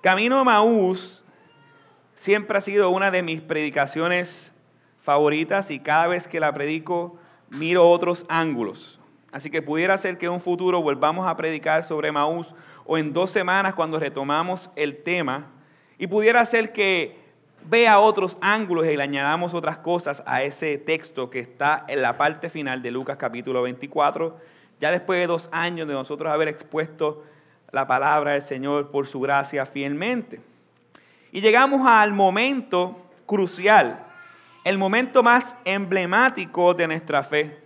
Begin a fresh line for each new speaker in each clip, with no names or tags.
Camino a Maús siempre ha sido una de mis predicaciones favoritas y cada vez que la predico miro otros ángulos. Así que pudiera ser que en un futuro volvamos a predicar sobre Maús o en dos semanas cuando retomamos el tema y pudiera ser que vea otros ángulos y le añadamos otras cosas a ese texto que está en la parte final de Lucas capítulo 24, ya después de dos años de nosotros haber expuesto la palabra del Señor por su gracia fielmente. Y llegamos al momento crucial, el momento más emblemático de nuestra fe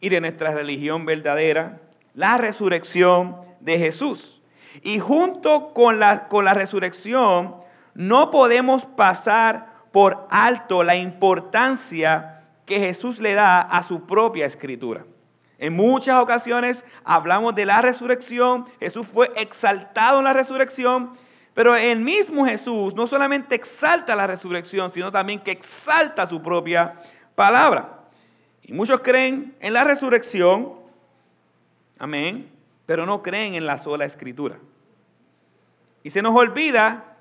y de nuestra religión verdadera, la resurrección de Jesús. Y junto con la, con la resurrección, no podemos pasar por alto la importancia que Jesús le da a su propia escritura. En muchas ocasiones hablamos de la resurrección, Jesús fue exaltado en la resurrección, pero el mismo Jesús no solamente exalta la resurrección, sino también que exalta su propia palabra. Y muchos creen en la resurrección, amén, pero no creen en la sola escritura. Y se nos olvida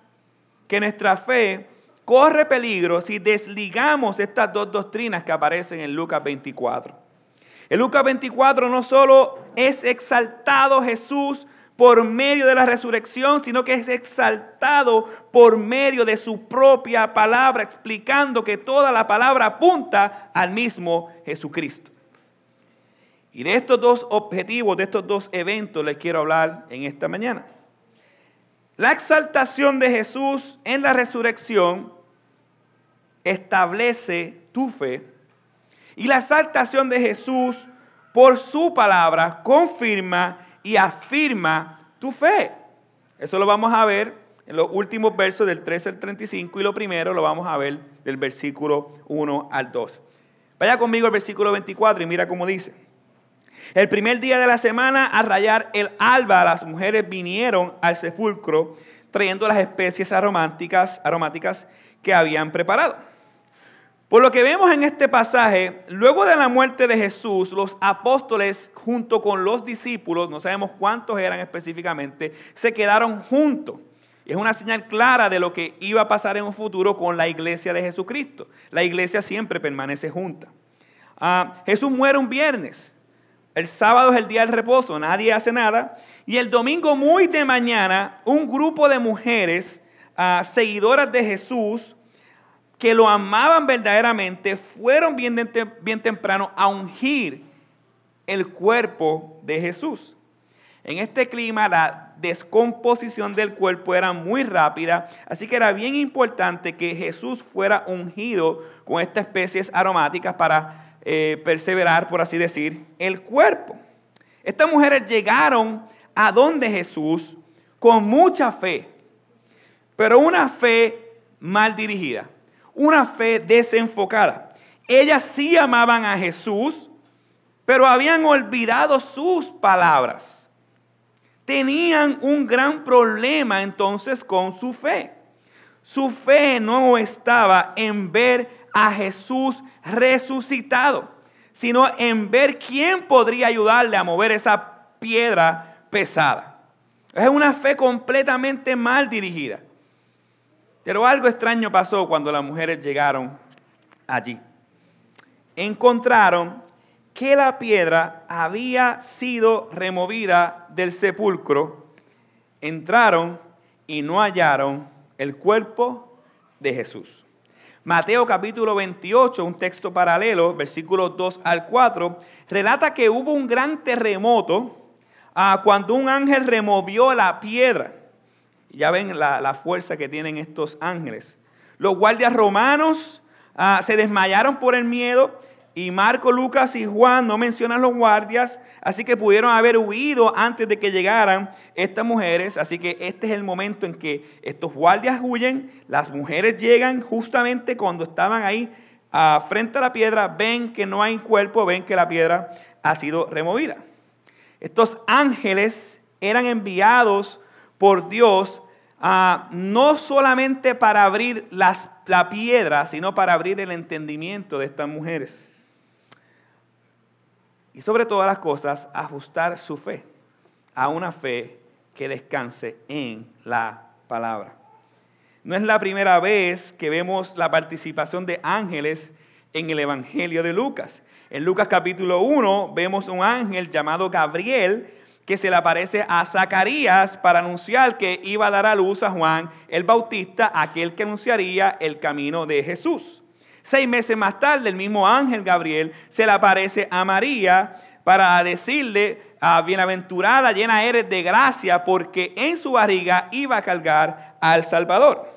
que nuestra fe corre peligro si desligamos estas dos doctrinas que aparecen en Lucas 24. En Lucas 24 no solo es exaltado Jesús por medio de la resurrección, sino que es exaltado por medio de su propia palabra, explicando que toda la palabra apunta al mismo Jesucristo. Y de estos dos objetivos, de estos dos eventos, les quiero hablar en esta mañana. La exaltación de Jesús en la resurrección establece tu fe y la exaltación de Jesús por su palabra confirma y afirma tu fe. Eso lo vamos a ver en los últimos versos del 13 al 35 y lo primero lo vamos a ver del versículo 1 al 2. Vaya conmigo al versículo 24 y mira cómo dice. El primer día de la semana, a rayar el alba, las mujeres vinieron al sepulcro trayendo las especies aromáticas, aromáticas que habían preparado. Por lo que vemos en este pasaje, luego de la muerte de Jesús, los apóstoles junto con los discípulos, no sabemos cuántos eran específicamente, se quedaron juntos. Es una señal clara de lo que iba a pasar en un futuro con la iglesia de Jesucristo. La iglesia siempre permanece junta. Ah, Jesús muere un viernes. El sábado es el día del reposo, nadie hace nada. Y el domingo muy de mañana, un grupo de mujeres ah, seguidoras de Jesús que lo amaban verdaderamente, fueron bien, bien temprano a ungir el cuerpo de Jesús. En este clima la descomposición del cuerpo era muy rápida, así que era bien importante que Jesús fuera ungido con estas especies aromáticas para eh, perseverar, por así decir, el cuerpo. Estas mujeres llegaron a donde Jesús con mucha fe, pero una fe mal dirigida, una fe desenfocada. Ellas sí amaban a Jesús, pero habían olvidado sus palabras. Tenían un gran problema entonces con su fe. Su fe no estaba en ver a Jesús resucitado, sino en ver quién podría ayudarle a mover esa piedra pesada. Es una fe completamente mal dirigida. Pero algo extraño pasó cuando las mujeres llegaron allí. Encontraron que la piedra había sido removida del sepulcro. Entraron y no hallaron el cuerpo de Jesús. Mateo capítulo 28, un texto paralelo, versículos 2 al 4, relata que hubo un gran terremoto ah, cuando un ángel removió la piedra. Ya ven la, fuerza que tienen estos ángeles. Los guardias romanos ah, se desmayaron por el miedo y Marco, Lucas y Juan no mencionan los guardias, así que pudieron haber huido antes de que llegaran estas mujeres. Así que este es el momento en que estos guardias huyen, las mujeres llegan justamente cuando estaban ahí ah, frente a la piedra, ven que no hay cuerpo, ven que la piedra ha sido removida. Estos ángeles eran enviados por Dios ah, no solamente para abrir la piedra, sino para abrir el entendimiento de estas mujeres y sobre todas las cosas ajustar su fe a una fe que descanse en la palabra. No es la primera vez que vemos la participación de ángeles en el Evangelio de Lucas. En Lucas capítulo 1 vemos un ángel llamado Gabriel que se le aparece a Zacarías para anunciar que iba a dar a luz a Juan el Bautista, aquel que anunciaría el camino de Jesús. Seis meses más tarde, el mismo ángel Gabriel se le aparece a María para decirle, bienaventurada, llena eres de gracia, porque en su barriga iba a cargar al Salvador.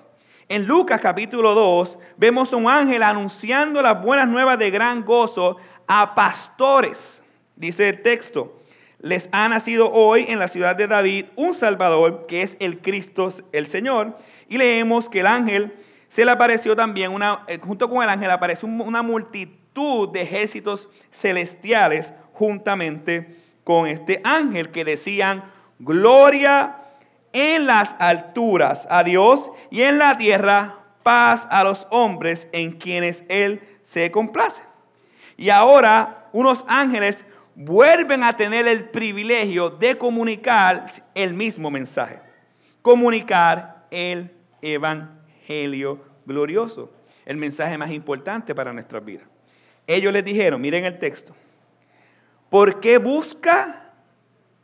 En Lucas capítulo 2 vemos un ángel anunciando las buenas nuevas de gran gozo a pastores. Dice el texto, les ha nacido hoy en la ciudad de David un Salvador que es el Cristo el Señor. Y leemos que el ángel se le apareció también, una, eh, junto con el ángel apareció una multitud de ejércitos celestiales juntamente con este ángel que decían, gloria en las alturas a Dios y en la tierra paz a los hombres en quienes Él se complace. Y ahora unos ángeles vuelven a tener el privilegio de comunicar el mismo mensaje, comunicar el Evangelio glorioso, el mensaje más importante para nuestras vidas. Ellos les dijeron, miren el texto, ¿por qué busca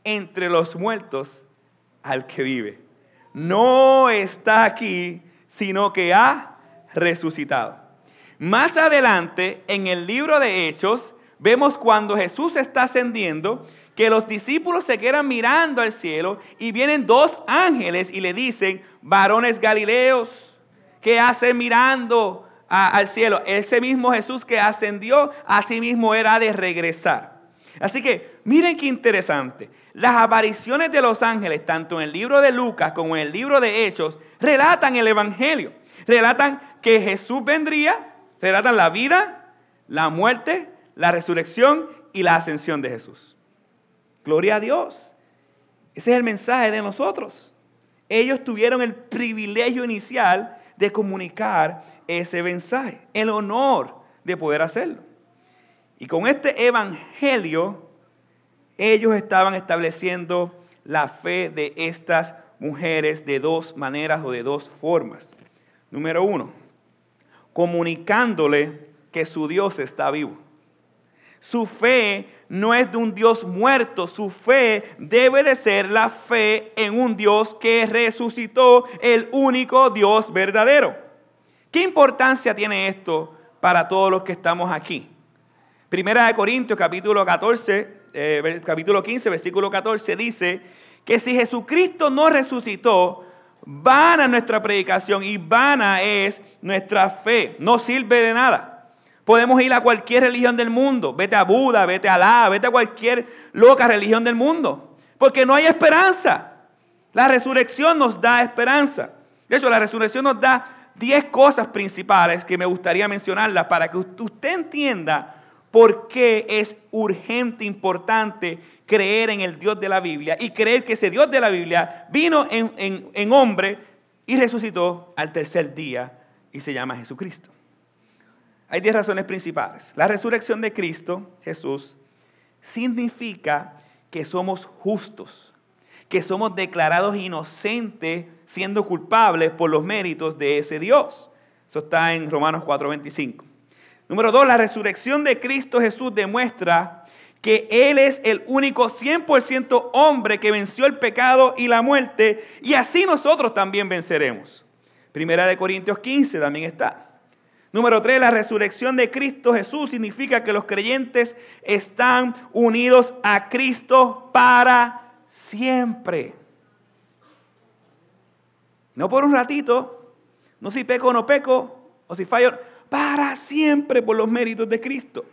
entre los muertos al que vive. No está aquí, sino que ha resucitado. Más adelante, en el libro de Hechos, vemos cuando Jesús está ascendiendo, que los discípulos se quedan mirando al cielo y vienen dos ángeles y le dicen, varones galileos, ¿qué hacen mirando al cielo? Ese mismo Jesús que ascendió, así mismo era de regresar. Así que miren qué interesante. Las apariciones de los ángeles, tanto en el libro de Lucas como en el libro de Hechos, relatan el Evangelio. Relatan que Jesús vendría, relatan la vida, la muerte, la resurrección y la ascensión de Jesús. Gloria a Dios. Ese es el mensaje de nosotros. Ellos tuvieron el privilegio inicial de comunicar ese mensaje, el honor de poder hacerlo. Y con este evangelio ellos estaban estableciendo la fe de estas mujeres de dos maneras o de dos formas. Número uno, comunicándole que su Dios está vivo. Su fe no es de un Dios muerto, su fe debe de ser la fe en un Dios que resucitó, el único Dios verdadero. ¿Qué importancia tiene esto para todos los que estamos aquí? Primera de Corintios capítulo 14, eh, capítulo 15, versículo 14, dice que si Jesucristo no resucitó, vana nuestra predicación y vana es nuestra fe. No sirve de nada. Podemos ir a cualquier religión del mundo. Vete a Buda, vete a Alá, vete a cualquier loca religión del mundo. Porque no hay esperanza. La resurrección nos da esperanza. De hecho, la resurrección nos da 10 cosas principales que me gustaría mencionarlas para que usted entienda por qué es urgente, importante creer en el Dios de la Biblia y creer que ese Dios de la Biblia vino en, hombre y resucitó al tercer día y se llama Jesucristo. Hay diez razones principales. La resurrección de Cristo, Jesús, significa que somos justos, que somos declarados inocentes siendo culpables por los méritos de ese Dios. Eso está en Romanos 4:25. Número dos, la resurrección de Cristo Jesús demuestra que Él es el único 100% hombre que venció el pecado y la muerte, y así nosotros también venceremos. Primera de Corintios 15 también está. Número tres, la resurrección de Cristo Jesús significa que los creyentes están unidos a Cristo para siempre. No por un ratito, no si peco o no peco, o si fallo para siempre por los méritos de Cristo.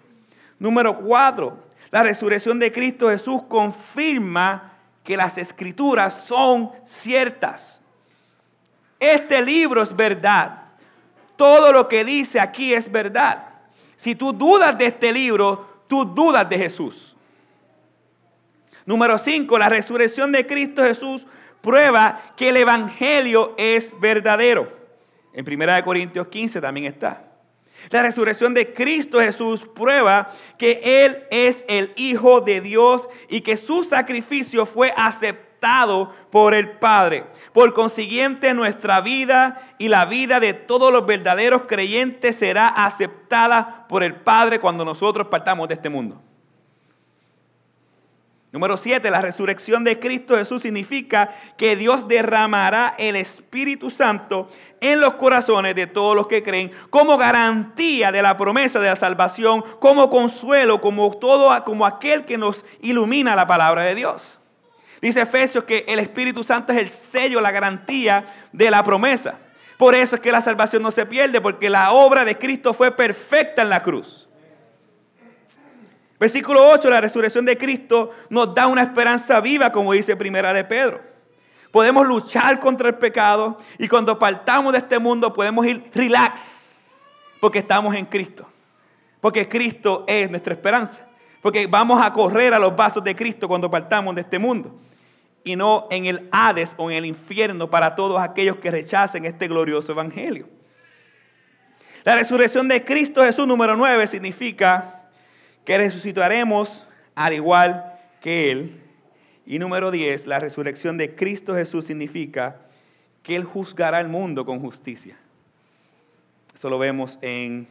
Número cuatro, la resurrección de Cristo Jesús confirma que las escrituras son ciertas. Este libro es verdad. Todo lo que dice aquí es verdad. Si tú dudas de este libro, tú dudas de Jesús. Número cinco, la resurrección de Cristo Jesús prueba que el Evangelio es verdadero. En 1 Corintios 15 también está. La resurrección de Cristo Jesús prueba que Él es el Hijo de Dios y que su sacrificio fue aceptado por el Padre. Por consiguiente, nuestra vida y la vida de todos los verdaderos creyentes será aceptada por el Padre cuando nosotros partamos de este mundo. Número 7, la resurrección de Cristo Jesús significa que Dios derramará el Espíritu Santo en los corazones de todos los que creen como garantía de la promesa de la salvación, como consuelo, como todo como aquel que nos ilumina la palabra de Dios. Dice Efesios que el Espíritu Santo es el sello, la garantía de la promesa. Por eso es que la salvación no se pierde, porque la obra de Cristo fue perfecta en la cruz. Versículo 8, la resurrección de Cristo nos da una esperanza viva, como dice Primera de Pedro. Podemos luchar contra el pecado y cuando partamos de este mundo podemos ir relax, porque estamos en Cristo. Porque Cristo es nuestra esperanza. Porque vamos a correr a los vasos de Cristo cuando partamos de este mundo. Y no en el Hades o en el infierno para todos aquellos que rechacen este glorioso evangelio. La resurrección de Cristo Jesús número 9 significa que resucitaremos al igual que Él. Y número 10, la resurrección de Cristo Jesús significa que Él juzgará el mundo con justicia. Eso lo vemos en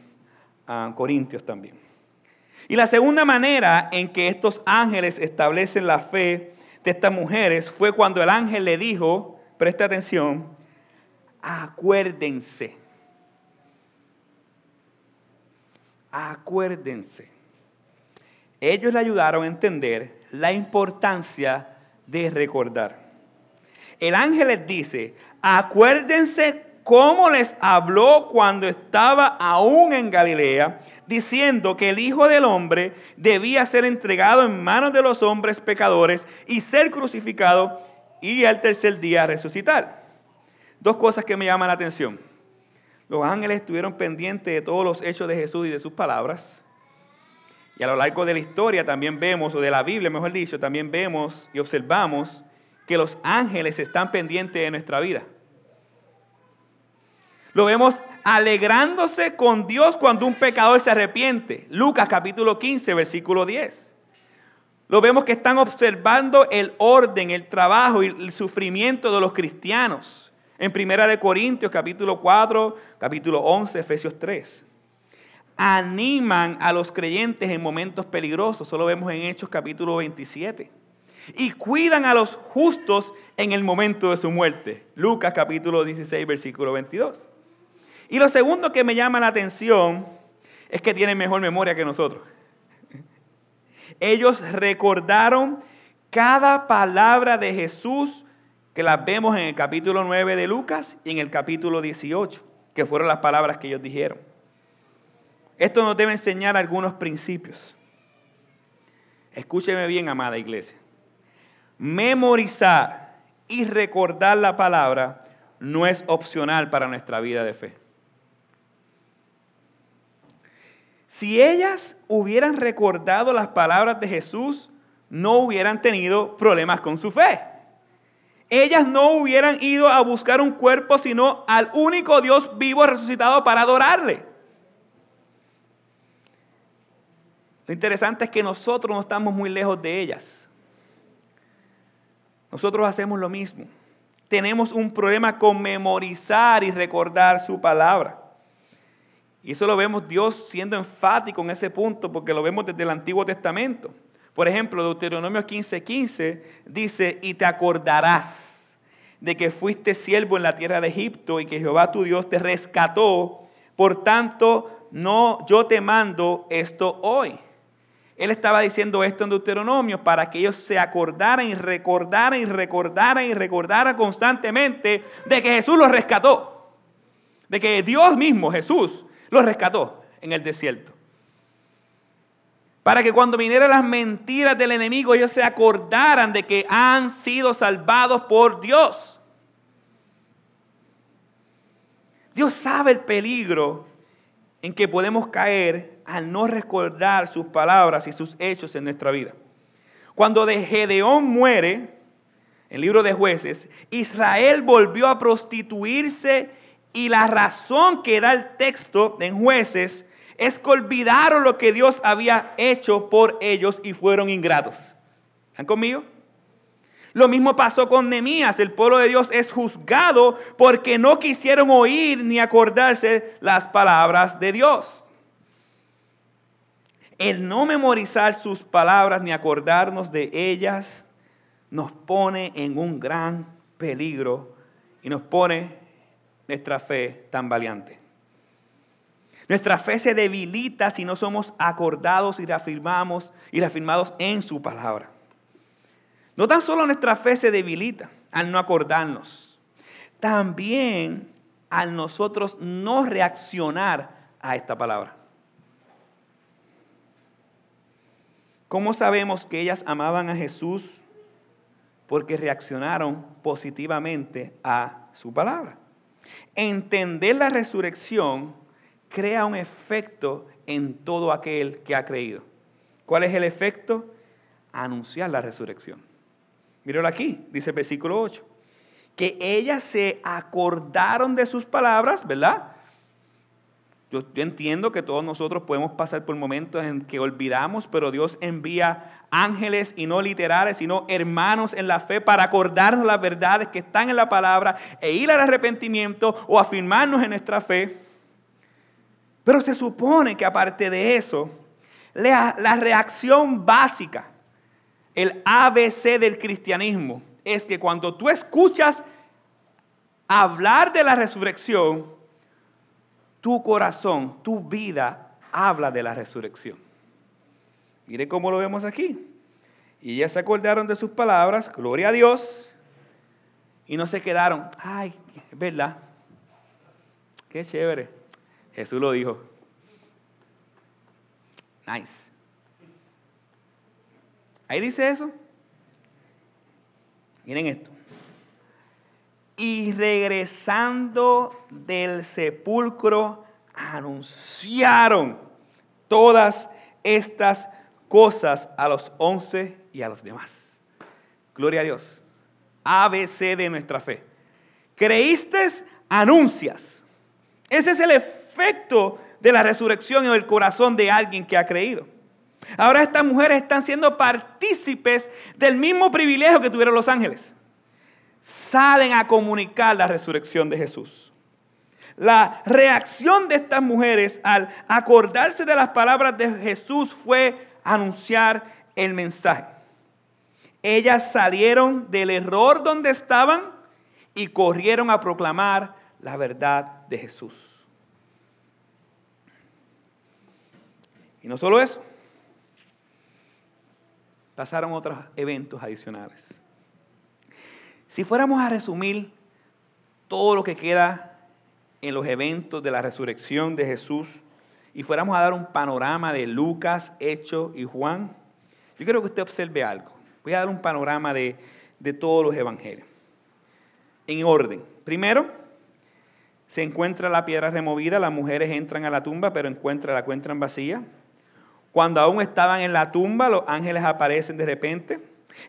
ah, Corintios también. Y la segunda manera en que estos ángeles establecen la fe de estas mujeres fue cuando el ángel le dijo, presta atención, acuérdense. Acuérdense ellos le ayudaron a entender la importancia de recordar. El ángel les dice, acuérdense cómo les habló cuando estaba aún en Galilea, diciendo que el Hijo del Hombre debía ser entregado en manos de los hombres pecadores y ser crucificado y al tercer día resucitar. Dos cosas que me llaman la atención. Los ángeles estuvieron pendientes de todos los hechos de Jesús y de sus palabras. Y a lo largo de la historia también vemos, o de la Biblia mejor dicho, también vemos y observamos que los ángeles están pendientes de nuestra vida. Lo vemos alegrándose con Dios cuando un pecador se arrepiente. Lucas capítulo 15, versículo 10. Lo vemos que están observando el orden, el trabajo y el sufrimiento de los cristianos. En Primera de Corintios capítulo 4, capítulo 11, Efesios 3 animan a los creyentes en momentos peligrosos. Solo vemos en Hechos capítulo 27. Y cuidan a los justos en el momento de su muerte. Lucas capítulo 16, versículo 22. Y lo segundo que me llama la atención es que tienen mejor memoria que nosotros. Ellos recordaron cada palabra de Jesús que las vemos en el capítulo 9 de Lucas y en el capítulo 18, que fueron las palabras que ellos dijeron. Esto nos debe enseñar algunos principios. Escúcheme bien, amada iglesia. Memorizar y recordar la palabra no es opcional para nuestra vida de fe. Si ellas hubieran recordado las palabras de Jesús, no hubieran tenido problemas con su fe. Ellas no hubieran ido a buscar un cuerpo, sino al único Dios vivo resucitado para adorarle. Lo interesante es que nosotros no estamos muy lejos de ellas. Nosotros hacemos lo mismo. Tenemos un problema con memorizar y recordar su palabra. Y eso lo vemos Dios siendo enfático en ese punto porque lo vemos desde el Antiguo Testamento. Por ejemplo, Deuteronomio 15:15 15 dice, y te acordarás de que fuiste siervo en la tierra de Egipto y que Jehová tu Dios te rescató. Por tanto, no, yo te mando esto hoy. Él estaba diciendo esto en Deuteronomio para que ellos se acordaran y recordaran y recordaran y recordaran constantemente de que Jesús los rescató. De que Dios mismo, Jesús, los rescató en el desierto. Para que cuando vinieran las mentiras del enemigo ellos se acordaran de que han sido salvados por Dios. Dios sabe el peligro en que podemos caer al no recordar sus palabras y sus hechos en nuestra vida. Cuando de Gedeón muere, el libro de jueces, Israel volvió a prostituirse y la razón que da el texto en jueces es que olvidaron lo que Dios había hecho por ellos y fueron ingratos. ¿Están conmigo? Lo mismo pasó con Nemías. El pueblo de Dios es juzgado porque no quisieron oír ni acordarse las palabras de Dios. El no memorizar sus palabras ni acordarnos de ellas nos pone en un gran peligro y nos pone nuestra fe tan valiente. Nuestra fe se debilita si no somos acordados y reafirmamos y reafirmados en su palabra. No tan solo nuestra fe se debilita al no acordarnos, también al nosotros no reaccionar a esta palabra. ¿Cómo sabemos que ellas amaban a Jesús? Porque reaccionaron positivamente a su palabra. Entender la resurrección crea un efecto en todo aquel que ha creído. ¿Cuál es el efecto? Anunciar la resurrección. Míralo aquí, dice el versículo 8. Que ellas se acordaron de sus palabras, ¿verdad? Yo, entiendo que todos nosotros podemos pasar por momentos en que olvidamos, pero Dios envía ángeles y no literales, sino hermanos en la fe para acordarnos las verdades que están en la palabra e ir al arrepentimiento o afirmarnos en nuestra fe. Pero se supone que aparte de eso, la reacción básica el ABC del cristianismo es que cuando tú escuchas hablar de la resurrección, tu corazón, tu vida habla de la resurrección. Mire cómo lo vemos aquí. Y ya se acordaron de sus palabras, gloria a Dios, y no se quedaron, ay, es verdad, qué chévere. Jesús lo dijo. Nice. Ahí dice eso. Miren esto. Y regresando del sepulcro, anunciaron todas estas cosas a los once y a los demás. Gloria a Dios. ABC de nuestra fe. Creíste, anuncias. Ese es el efecto de la resurrección en el corazón de alguien que ha creído. Ahora estas mujeres están siendo partícipes del mismo privilegio que tuvieron los ángeles. Salen a comunicar la resurrección de Jesús. La reacción de estas mujeres al acordarse de las palabras de Jesús fue anunciar el mensaje. Ellas salieron del error donde estaban y corrieron a proclamar la verdad de Jesús. Y no solo eso, pasaron otros eventos adicionales. Si fuéramos a resumir todo lo que queda en los eventos de la resurrección de Jesús y fuéramos a dar un panorama de Lucas, Hechos y Juan, yo quiero que usted observe algo. Voy a dar un panorama de, de todos los evangelios. En orden. Primero, se encuentra la piedra removida, las mujeres entran a la tumba, pero encuentran, la encuentran vacía. Cuando aún estaban en la tumba, los ángeles aparecen de repente.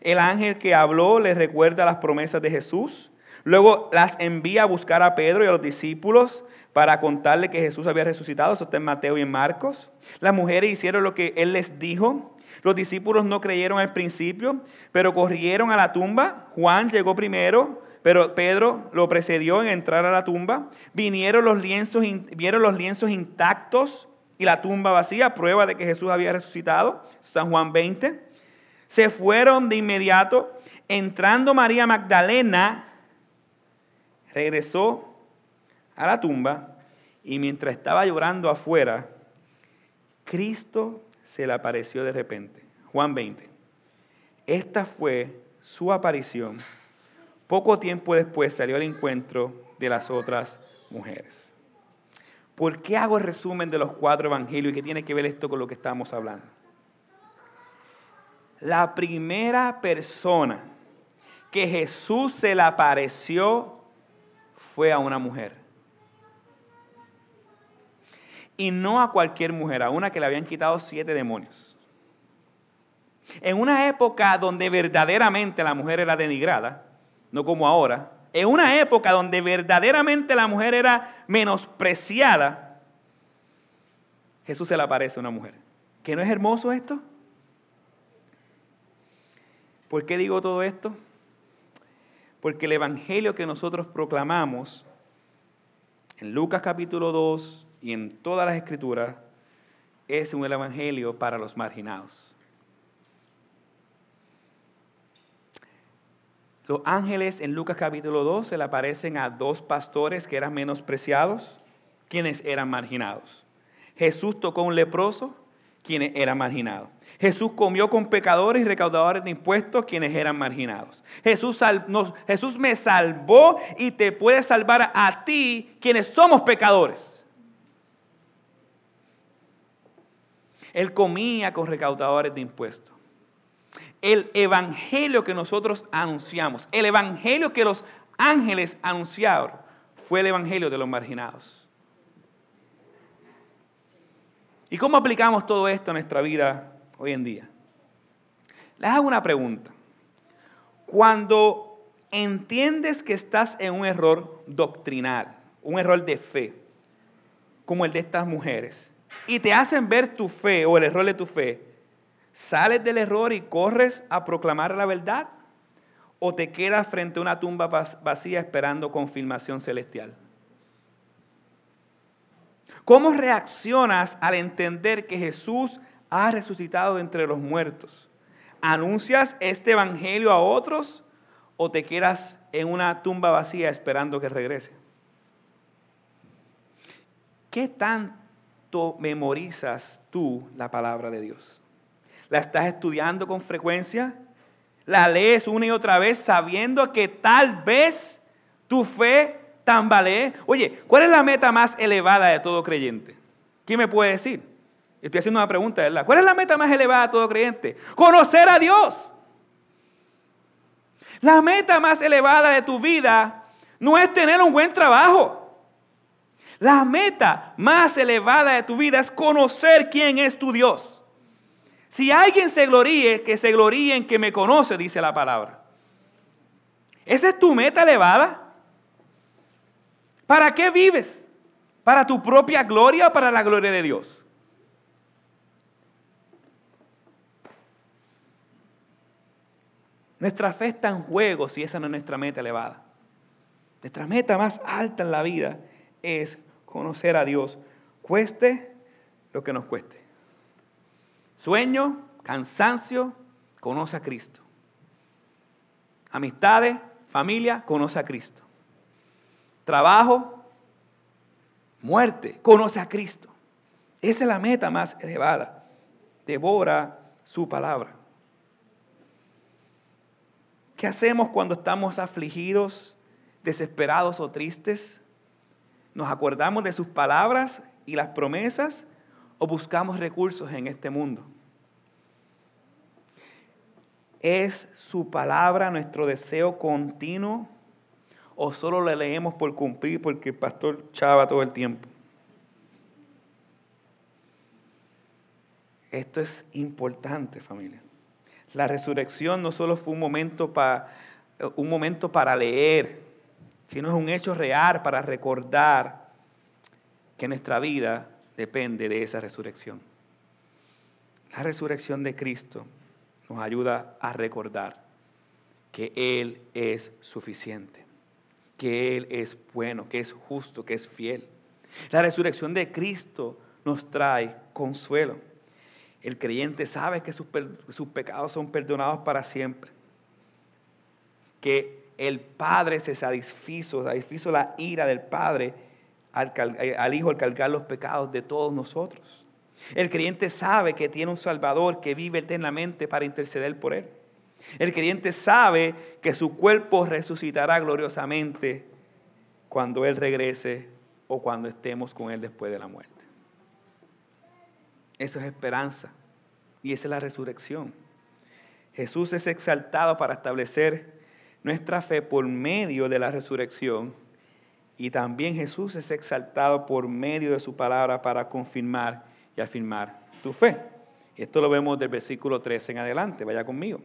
El ángel que habló les recuerda las promesas de Jesús. Luego las envía a buscar a Pedro y a los discípulos para contarle que Jesús había resucitado. Eso está en Mateo y en Marcos. Las mujeres hicieron lo que él les dijo. Los discípulos no creyeron al principio, pero corrieron a la tumba. Juan llegó primero, pero Pedro lo precedió en entrar a la tumba. Vinieron los lienzos, vieron los lienzos intactos y la tumba vacía, prueba de que Jesús había resucitado, San Juan 20. Se fueron de inmediato, entrando María Magdalena, regresó a la tumba y mientras estaba llorando afuera, Cristo se le apareció de repente. Juan 20. Esta fue su aparición. Poco tiempo después salió al encuentro de las otras mujeres. ¿Por qué hago el resumen de los cuatro evangelios y qué tiene que ver esto con lo que estamos hablando? La primera persona que Jesús se le apareció fue a una mujer. Y no a cualquier mujer, a una que le habían quitado siete demonios. En una época donde verdaderamente la mujer era denigrada, no como ahora, en una época donde verdaderamente la mujer era menospreciada, Jesús se le aparece a una mujer. ¿Que no es hermoso esto? ¿Por qué digo todo esto? porque el evangelio que nosotros proclamamos en Lucas capítulo 2 y en todas las escrituras es un evangelio para los marginados. Los ángeles en Lucas capítulo 2 se le aparecen a dos pastores que eran menospreciados, quienes eran marginados. Jesús tocó un leproso, quienes eran marginados. Jesús comió con pecadores y recaudadores de impuestos, quienes eran marginados. Jesús, Jesús me salvó y te puede salvar a ti, quienes somos pecadores. Él comía con recaudadores de impuestos. El evangelio que nosotros anunciamos, el evangelio que los ángeles anunciaron, fue el evangelio de los marginados. ¿Y cómo aplicamos todo esto a nuestra vida hoy en día? Les hago una pregunta. Cuando entiendes que estás en un error doctrinal, un error de fe, como el de estas mujeres, y te hacen ver tu fe o el error de tu fe, ¿sales del error y corres a proclamar la verdad? ¿O te quedas frente a una tumba vacía esperando confirmación celestial? ¿Cómo reaccionas al entender que Jesús ha resucitado entre los muertos? ¿Anuncias este evangelio a otros o te quedas en una tumba vacía esperando que regrese? ¿Qué tanto memorizas tú la palabra de Dios? ¿La estás estudiando con frecuencia? ¿La lees una y otra vez sabiendo que tal vez tu fe tambalee. Oye, ¿cuál es la meta más elevada de todo creyente? ¿Quién me puede decir? Estoy haciendo una pregunta, ¿verdad? ¿Cuál es la meta más elevada de todo creyente? Conocer a Dios. La meta más elevada de tu vida no es tener un buen trabajo. La meta más elevada de tu vida es conocer quién es tu Dios. Si alguien se gloríe, que se gloríe en que me conoce, dice la palabra. ¿Esa es tu meta elevada? ¿Para qué vives? ¿Para tu propia gloria o para la gloria de Dios? Nuestra fe está en juego si esa no es nuestra meta elevada. Nuestra meta más alta en la vida es conocer a Dios, cueste lo que nos cueste. Sueño, cansancio, conoce a Cristo. Amistades, familia, conoce a Cristo trabajo, muerte. Conoce a Cristo. Esa es la meta más elevada. Devora su palabra. ¿Qué hacemos cuando estamos afligidos, desesperados o tristes? ¿Nos acordamos de sus palabras y las promesas o buscamos recursos en este mundo? ¿Es su palabra nuestro deseo continuo o solo le leemos por cumplir porque el pastor chava todo el tiempo? Esto es importante, familia. La resurrección no solo fue un momento, un momento para leer, sino es un hecho real para recordar que nuestra vida depende de esa resurrección. La resurrección de Cristo nos ayuda a recordar que Él es suficiente que Él es bueno, que es justo, que es fiel. La resurrección de Cristo nos trae consuelo. El creyente sabe que sus, pecados son perdonados para siempre. Que el Padre se satisfizo, satisfizo la ira del Padre al, al Hijo al cargar los pecados de todos nosotros. El creyente sabe que tiene un Salvador que vive eternamente para interceder por él. El creyente sabe que su cuerpo resucitará gloriosamente cuando Él regrese o cuando estemos con Él después de la muerte. Eso es esperanza y esa es la resurrección. Jesús es exaltado para establecer nuestra fe por medio de la resurrección y también Jesús es exaltado por medio de su palabra para confirmar y afirmar tu fe. Esto lo vemos del versículo 13 en adelante, vaya conmigo.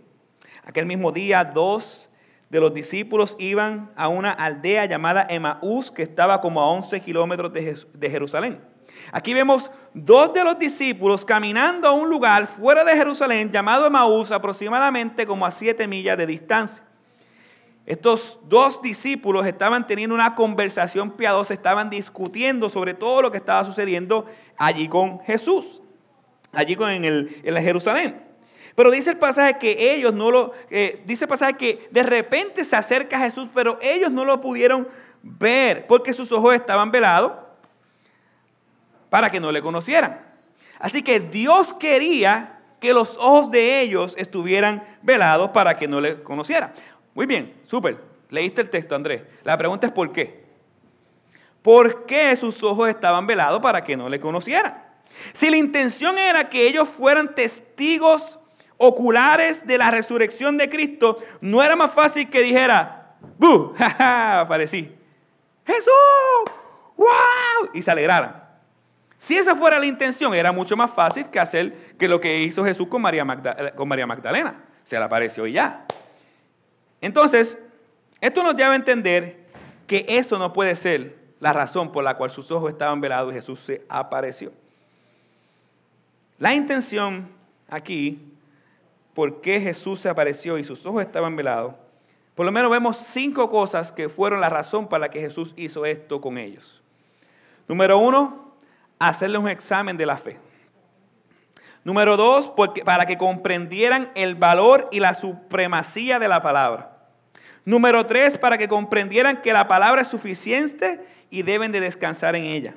Aquel mismo día, dos de los discípulos iban a una aldea llamada Emaús, que estaba como a 11 kilómetros de Jerusalén. Aquí vemos dos de los discípulos caminando a un lugar fuera de Jerusalén llamado Emaús, aproximadamente como a 7 millas de distancia. Estos dos discípulos estaban teniendo una conversación piadosa, estaban discutiendo sobre todo lo que estaba sucediendo allí con Jesús, allí en, en Jerusalén. Pero dice el pasaje que ellos no lo, eh, dice el pasaje que de repente se acerca a Jesús, pero ellos no lo pudieron ver porque sus ojos estaban velados para que no le conocieran. Así que Dios quería que los ojos de ellos estuvieran velados para que no le conocieran. Muy bien, súper. Leíste el texto, Andrés. La pregunta es ¿por qué? ¿Por qué sus ojos estaban velados para que no le conocieran? Si la intención era que ellos fueran testigos oculares de la resurrección de Cristo, no era más fácil que dijera, ¡bu! ¡Ja, aparecí! ¡Jesús! ¡Wow! Y se alegraran. Si esa fuera la intención, era mucho más fácil que hacer que lo que hizo Jesús con María, con María Magdalena. Se le apareció y ya. Entonces, esto nos lleva a entender que eso no puede ser la razón por la cual sus ojos estaban velados y Jesús se apareció. La intención aquí, por qué Jesús se apareció y sus ojos estaban velados, por lo menos vemos cinco cosas que fueron la razón para la que Jesús hizo esto con ellos. Número uno, hacerle un examen de la fe. Número dos, porque, para que comprendieran el valor y la supremacía de la palabra. Número tres, para que comprendieran que la palabra es suficiente y deben de descansar en ella.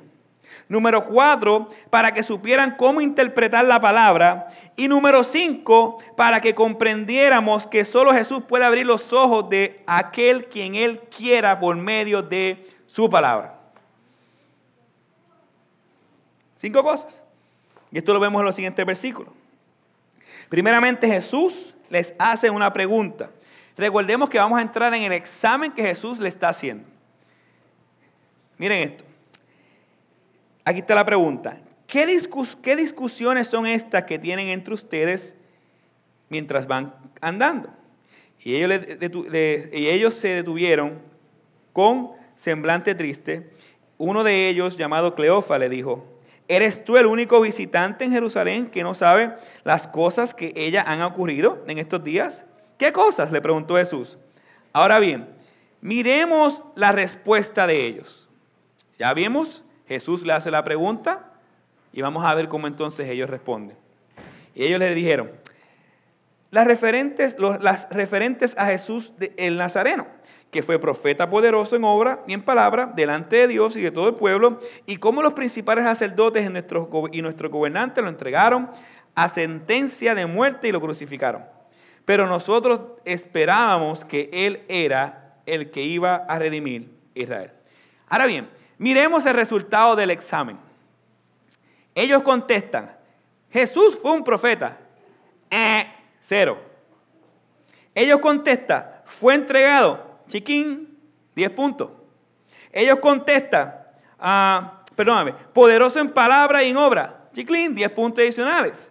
Número cuatro, para que supieran cómo interpretar la palabra. Y número cinco, para que comprendiéramos que solo Jesús puede abrir los ojos de aquel quien Él quiera por medio de su palabra. Cinco cosas. Y esto lo vemos en los siguientes versículos. Primeramente Jesús les hace una pregunta. Recordemos que vamos a entrar en el examen que Jesús le está haciendo. Miren esto. Aquí está la pregunta. ¿Qué, discusiones son estas que tienen entre ustedes mientras van andando? Y ellos, y ellos se detuvieron con semblante triste. Uno de ellos, llamado Cleofa, le dijo, ¿Eres tú el único visitante en Jerusalén que no sabe las cosas que ella han ocurrido en estos días? ¿Qué cosas? le preguntó Jesús. Ahora bien, miremos la respuesta de ellos. Ya vimos, Jesús le hace la pregunta y vamos a ver cómo entonces ellos responden. Y ellos le dijeron, las referentes, las referentes a Jesús el Nazareno que fue profeta poderoso en obra y en palabra delante de Dios y de todo el pueblo, y cómo los principales sacerdotes y nuestros, y gobernantes lo entregaron a sentencia de muerte y lo crucificaron. Pero nosotros esperábamos que Él era el que iba a redimir Israel. Ahora bien, miremos el resultado del examen. Ellos contestan, Jesús fue un profeta. Eh, cero. Ellos contestan, fue entregado chiquín, 10 puntos. Ellos contestan, ah, perdóname, poderoso en palabra y en obra, chiquín, 10 puntos adicionales.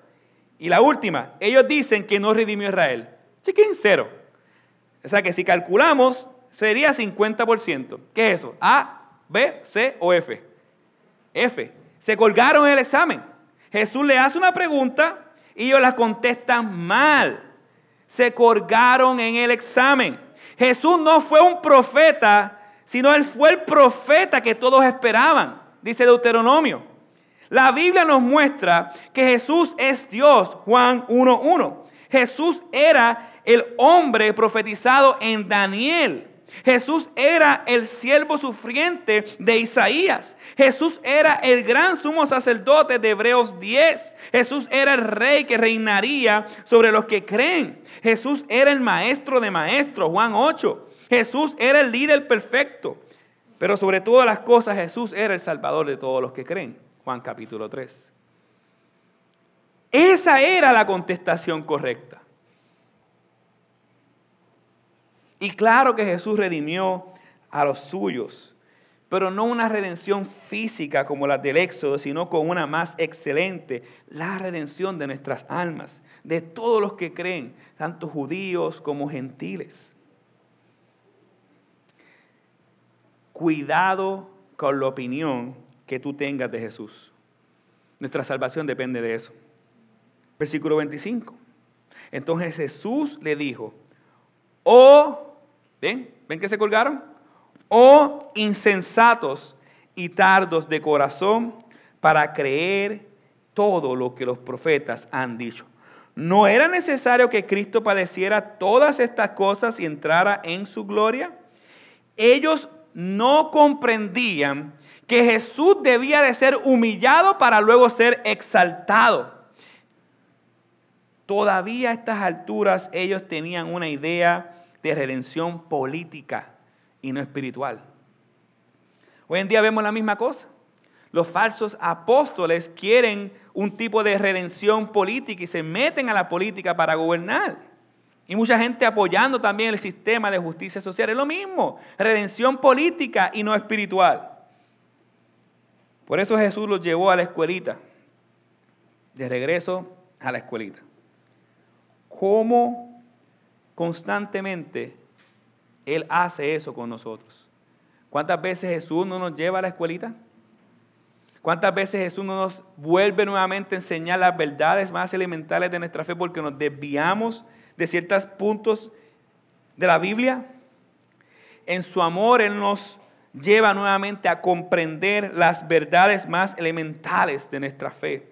Y la última, ellos dicen que no redimió Israel, chiquín, cero. O sea que si calculamos, sería 50%. ¿Qué es eso? A, B, C o F. F. Se colgaron en el examen. Jesús le hace una pregunta y ellos la contestan mal. Se colgaron en el examen. Jesús no fue un profeta, sino él fue el profeta que todos esperaban, dice Deuteronomio. La Biblia nos muestra que Jesús es Dios, Juan 1.1. Jesús era el hombre profetizado en Daniel. Jesús era el siervo sufriente de Isaías. Jesús era el gran sumo sacerdote de Hebreos 10. Jesús era el rey que reinaría sobre los que creen. Jesús era el maestro de maestros, Juan 8. Jesús era el líder perfecto. Pero sobre todas las cosas Jesús era el salvador de todos los que creen, Juan capítulo 3. Esa era la contestación correcta. Y claro que Jesús redimió a los suyos, pero no una redención física como la del Éxodo, sino con una más excelente, la redención de nuestras almas, de todos los que creen, tanto judíos como gentiles. Cuidado con la opinión que tú tengas de Jesús. Nuestra salvación depende de eso. Versículo 25. Entonces Jesús le dijo, oh ¿Ven? ¿Ven que se colgaron? O insensatos y tardos de corazón para creer todo lo que los profetas han dicho. ¿No era necesario que Cristo padeciera todas estas cosas y entrara en su gloria? Ellos no comprendían que Jesús debía de ser humillado para luego ser exaltado. Todavía a estas alturas ellos tenían una idea de redención política y no espiritual. Hoy en día vemos la misma cosa. Los falsos apóstoles quieren un tipo de redención política y se meten a la política para gobernar. Y mucha gente apoyando también el sistema de justicia social. Es lo mismo, redención política y no espiritual. Por eso Jesús los llevó a la escuelita, de regreso a la escuelita. ¿Cómo constantemente Él hace eso con nosotros? ¿Cuántas veces Jesús no nos lleva a la escuelita? ¿Cuántas veces Jesús no nos vuelve nuevamente a enseñar las verdades más elementales de nuestra fe porque nos desviamos de ciertos puntos de la Biblia? En su amor Él nos lleva nuevamente a comprender las verdades más elementales de nuestra fe.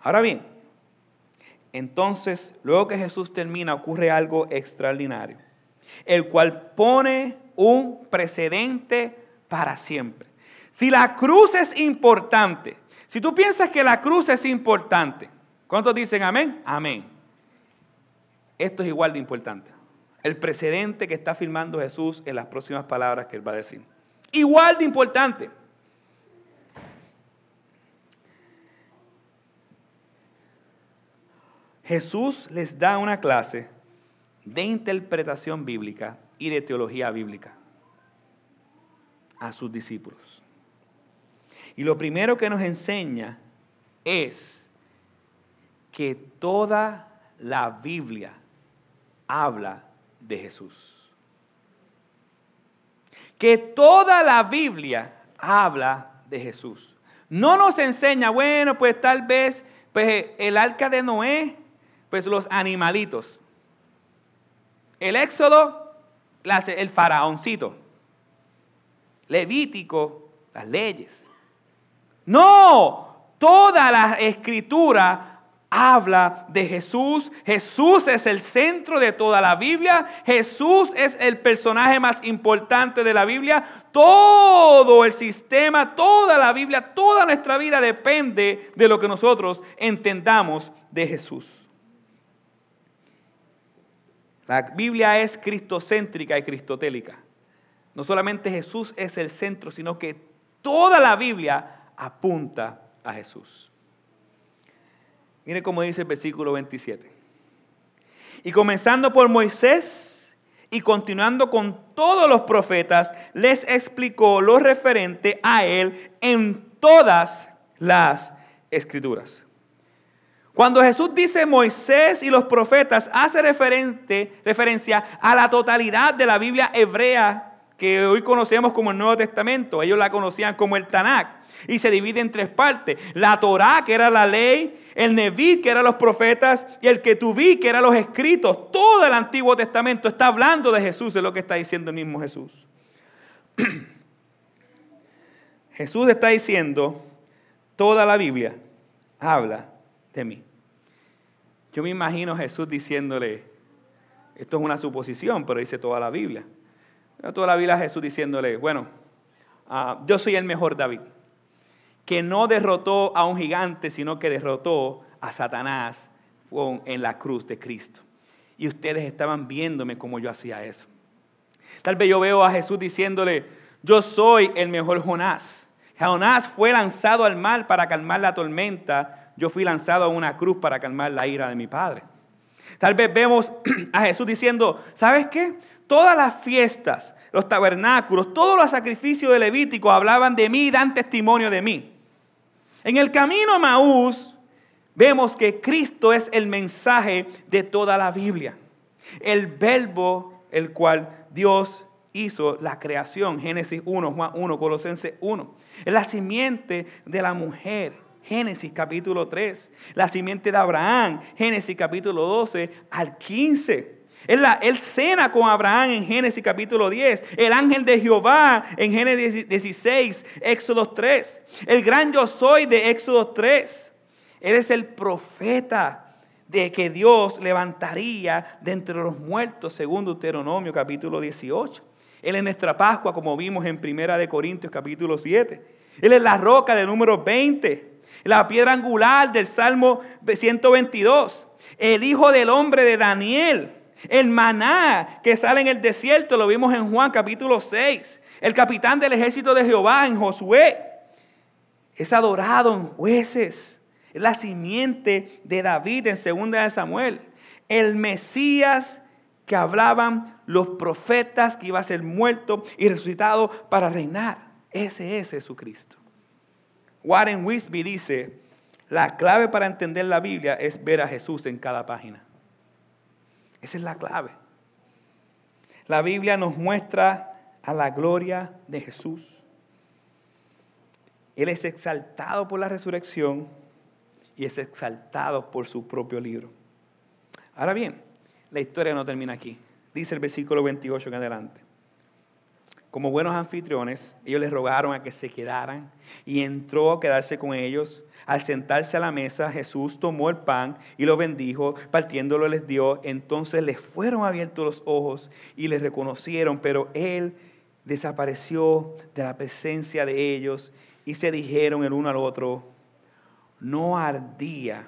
Ahora bien, entonces, luego que Jesús termina, ocurre algo extraordinario, el cual pone un precedente para siempre. Si la cruz es importante, si tú piensas que la cruz es importante, ¿cuántos dicen amén? Amén. Esto es igual de importante. El precedente que está firmando Jesús en las próximas palabras que él va a decir. Igual de importante. Jesús les da una clase de interpretación bíblica y de teología bíblica a sus discípulos. Y lo primero que nos enseña es que toda la Biblia habla de Jesús. Que toda la Biblia habla de Jesús. No nos enseña, bueno, pues tal vez pues, el arca de Noé, pues los animalitos. El éxodo, el faraoncito. Levítico, las leyes. No, toda la escritura habla de Jesús. Jesús es el centro de toda la Biblia. Jesús es el personaje más importante de la Biblia. Todo el sistema, toda la Biblia, toda nuestra vida depende de lo que nosotros entendamos de Jesús. La Biblia es cristocéntrica y cristotélica. No solamente Jesús es el centro, sino que toda la Biblia apunta a Jesús. Mire cómo dice el versículo 27. Y comenzando por Moisés y continuando con todos los profetas, les explicó lo referente a él en todas las escrituras. Cuando Jesús dice Moisés y los profetas, hace referencia a la totalidad de la Biblia hebrea que hoy conocemos como el Nuevo Testamento. Ellos la conocían como el Tanakh y se divide en tres partes. La Torá, que era la ley, el Neví, que eran los profetas, y el Ketubí, que eran los escritos. Todo el Antiguo Testamento está hablando de Jesús, es lo que está diciendo el mismo Jesús. Jesús está diciendo, toda la Biblia habla de mí. Yo me imagino a Jesús diciéndole, esto es una suposición, pero dice toda la Biblia. Toda la Biblia Jesús diciéndole, bueno, ah, yo soy el mejor David que no derrotó a un gigante, sino que derrotó a Satanás en la cruz de Cristo. Y ustedes estaban viéndome como yo hacía eso. Tal vez yo veo a Jesús diciéndole, yo soy el mejor Jonás. Jonás fue lanzado al mar para calmar la tormenta. Yo fui lanzado a una cruz para calmar la ira de mi Padre. Tal vez vemos a Jesús diciendo, ¿sabes qué? Todas las fiestas, los tabernáculos, todos los sacrificios de Levítico hablaban de mí y dan testimonio de mí. En el camino a Maús vemos que Cristo es el mensaje de toda la Biblia. El verbo el cual Dios hizo la creación, Génesis 1, Juan 1, Colosenses 1. La simiente de la mujer, Génesis capítulo 3. La simiente de Abraham, Génesis capítulo 12 al 15. Él, él, cena con Abraham en Génesis capítulo 10. El ángel de Jehová en Génesis 16, Éxodo 3. El gran yo soy de Éxodo 3. Él es el profeta de que Dios levantaría de entre los muertos, según Deuteronomio capítulo 18. Él es nuestra Pascua, como vimos en Primera de Corintios capítulo 7. Él es la roca de número 20, la piedra angular del Salmo 122, el Hijo del Hombre de Daniel, el maná que sale en el desierto, lo vimos en Juan capítulo 6, el capitán del ejército de Jehová en Josué, es adorado en jueces, es la simiente de David en segunda de Samuel, el Mesías que hablaban los profetas que iba a ser muerto y resucitado para reinar. Ese es Jesucristo. Warren Wisby dice, la clave para entender la Biblia es ver a Jesús en cada página. Esa es la clave. La Biblia nos muestra a la gloria de Jesús. Él es exaltado por la resurrección y es exaltado por su propio libro. Ahora bien, la historia no termina aquí. Dice el versículo 28 en adelante. Como buenos anfitriones, ellos les rogaron a que se quedaran y entró a quedarse con ellos. Al sentarse a la mesa, Jesús tomó el pan y lo bendijo, partiéndolo les dio. Entonces les fueron abiertos los ojos y les reconocieron, pero él desapareció de la presencia de ellos y se dijeron el uno al otro, no ardía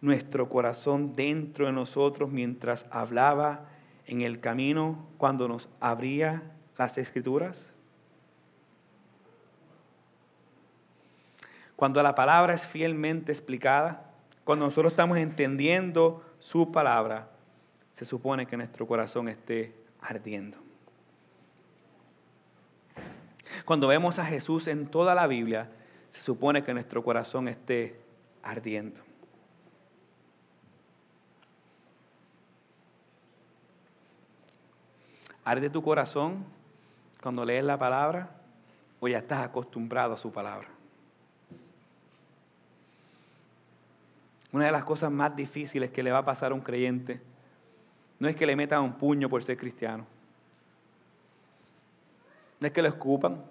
nuestro corazón dentro de nosotros mientras hablaba en el camino cuando nos abría las escrituras? Cuando la palabra es fielmente explicada, cuando nosotros estamos entendiendo su palabra, se supone que nuestro corazón esté ardiendo. Cuando vemos a Jesús en toda la Biblia, se supone que nuestro corazón esté ardiendo. ¿Arde tu corazón cuando lees la palabra o ya estás acostumbrado a su palabra. Una de las cosas más difíciles que le va a pasar a un creyente no es que le metan un puño por ser cristiano. No es que lo escupan.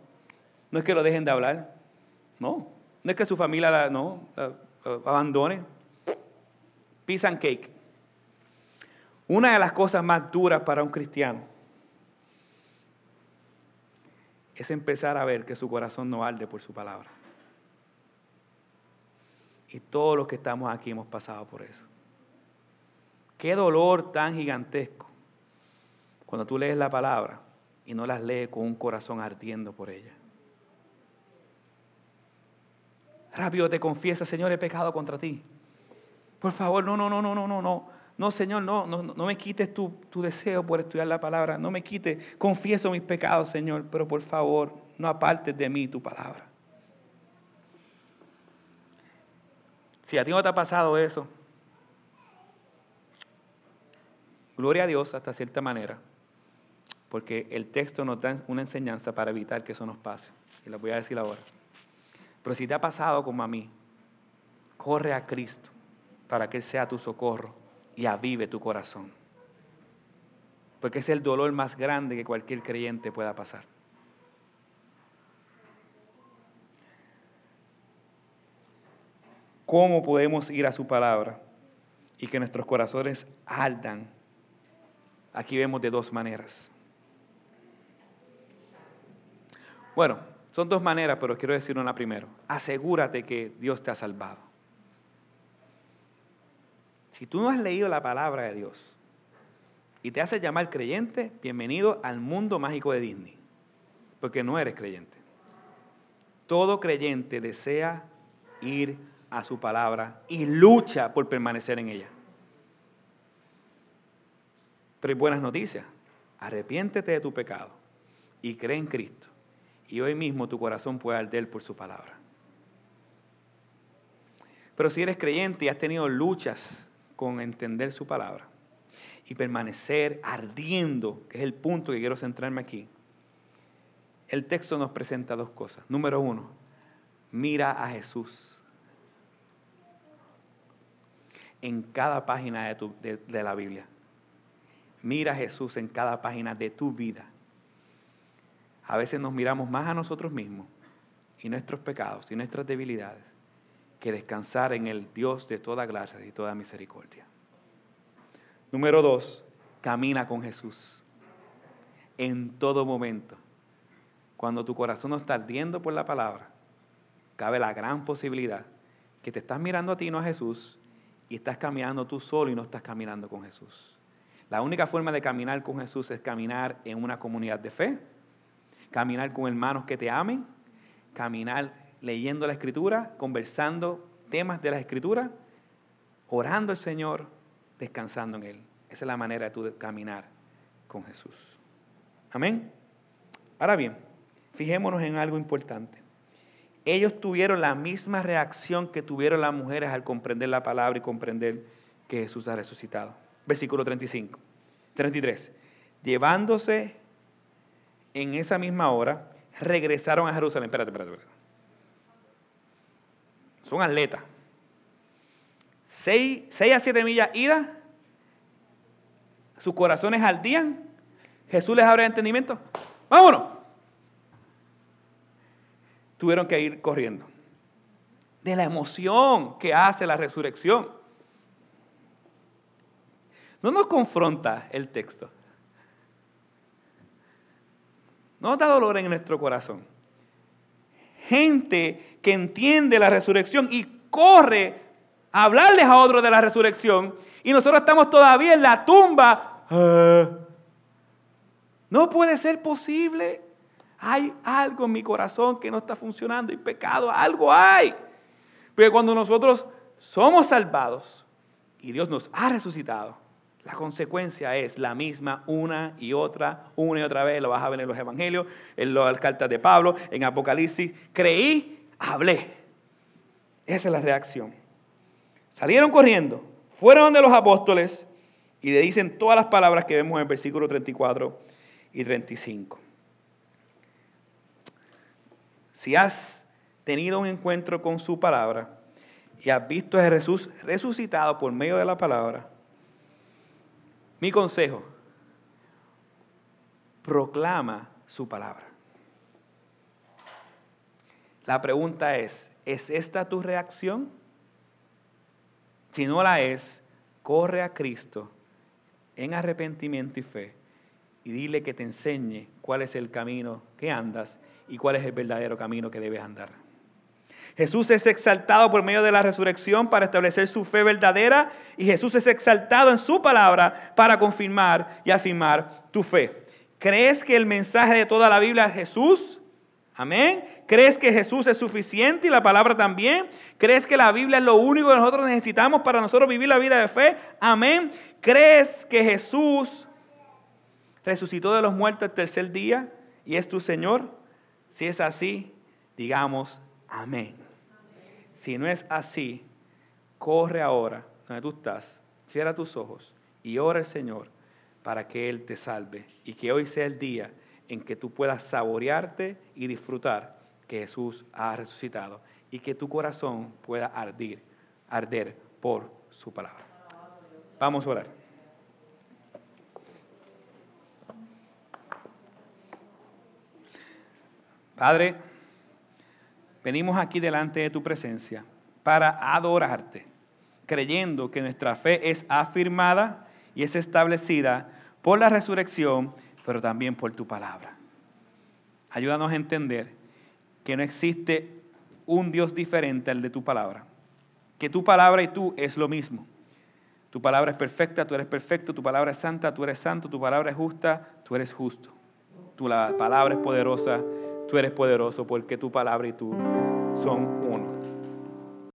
No es que lo dejen de hablar. No. No es que su familia la, no, abandone. Peace and cake. Una de las cosas más duras para un cristiano es empezar a ver que su corazón no arde por su palabra. Y todos los que estamos aquí hemos pasado por eso. Qué dolor tan gigantesco cuando tú lees la palabra y no las lees con un corazón ardiendo por ella. Rápido te confiesa, Señor, he pecado contra ti. Por favor, no, no, no, no, no, no, no. No, Señor, no, no, no me quites tu, tu, deseo por estudiar la palabra. No me quites. Confieso mis pecados, Señor, pero por favor, no apartes de mí tu palabra. Si a ti no te ha pasado eso, gloria a Dios hasta cierta manera, porque el texto nos da una enseñanza para evitar que eso nos pase. Y la voy a decir ahora. Pero si te ha pasado como a mí, corre a Cristo para que Él sea tu socorro y avive tu corazón. Porque es el dolor más grande que cualquier creyente pueda pasar. ¿Cómo podemos ir a su palabra y que nuestros corazones ardan? Aquí vemos de dos maneras. Bueno, son dos maneras, pero quiero decir una primero. Asegúrate que Dios te ha salvado. Si tú no has leído la palabra de Dios y te hace llamar creyente, bienvenido al mundo mágico de Disney, porque no eres creyente. Todo creyente desea ir a su palabra y lucha por permanecer en ella. Pero hay buenas noticias. Arrepiéntete de tu pecado y cree en Cristo. Y hoy mismo tu corazón puede arder por su palabra. Pero si eres creyente y has tenido luchas con entender su palabra y permanecer ardiendo, que es el punto que quiero centrarme aquí, el texto nos presenta dos cosas. Número uno, mira a Jesús en cada página de, de la Biblia. Mira a Jesús en cada página de tu vida. A veces nos miramos más a nosotros mismos y nuestros pecados y nuestras debilidades que descansar en el Dios de toda gracia y toda misericordia. Número dos, camina con Jesús en todo momento. Cuando tu corazón no está ardiendo por la palabra, cabe la gran posibilidad que te estás mirando a ti, no a Jesús, y estás caminando tú solo y no estás caminando con Jesús. La única forma de caminar con Jesús es caminar en una comunidad de fe, caminar con hermanos que te amen, caminar leyendo la Escritura, conversando temas de la Escritura, orando al Señor, descansando en Él. Esa es la manera de tu caminar con Jesús. Amén. Ahora bien, fijémonos en algo importante. Ellos tuvieron la misma reacción que tuvieron las mujeres al comprender la palabra y comprender que Jesús ha resucitado. Versículo 35, 33. Llevándose en esa misma hora, regresaron a Jerusalén. Espérate, espérate, espérate. Son atletas. Seis, seis a siete millas ida, sus corazones ardían. Jesús les abre entendimiento. Vámonos. Tuvieron que ir corriendo. De la emoción que hace la resurrección. No nos confronta el texto. No da dolor en nuestro corazón. Gente que entiende la resurrección y corre a hablarles a otros de la resurrección y nosotros estamos todavía en la tumba. Ah. no puede ser posible. Hay algo en mi corazón que no está funcionando y pecado, algo hay. Pero cuando nosotros somos salvados y Dios nos ha resucitado, la consecuencia es la misma una y otra, una y otra vez. Lo vas a ver en los evangelios, en las cartas de Pablo, en Apocalipsis. Creí, hablé. Esa es la reacción. Salieron corriendo, fueron donde los apóstoles y le dicen todas las palabras que vemos en el versículo 34 y 35. Si has tenido un encuentro con su palabra y has visto a Jesús resucitado por medio de la palabra, mi consejo, proclama su palabra. La pregunta es, ¿es esta tu reacción? Si no la es, corre a Cristo en arrepentimiento y fe y dile que te enseñe cuál es el camino que andas y cuál es el verdadero camino que debes andar. Jesús es exaltado por medio de la resurrección para establecer su fe verdadera y Jesús es exaltado en su palabra para confirmar y afirmar tu fe. ¿Crees que el mensaje de toda la Biblia es Jesús? Amén. ¿Crees que Jesús es suficiente y la palabra también? ¿Crees que la Biblia es lo único que nosotros necesitamos para nosotros vivir la vida de fe? Amén. ¿Crees que Jesús resucitó de los muertos el tercer día y es tu Señor? Si es así, digamos amén. Si no es así, corre ahora donde tú estás, cierra tus ojos y ora al Señor para que Él te salve y que hoy sea el día en que tú puedas saborearte y disfrutar que Jesús ha resucitado y que tu corazón pueda ardir, arder por su palabra. Vamos a orar. Padre, venimos aquí delante de tu presencia para adorarte, creyendo que nuestra fe es afirmada y es establecida por la resurrección, pero también por tu palabra. Ayúdanos a entender que no existe un Dios diferente al de tu palabra, que tu palabra y tú es lo mismo. Tu palabra es perfecta, tú eres perfecto, tu palabra es santa, tú eres santo, tu palabra es justa, tú eres justo. Tu palabra es poderosa, tú eres poderoso porque tu palabra y tú son uno.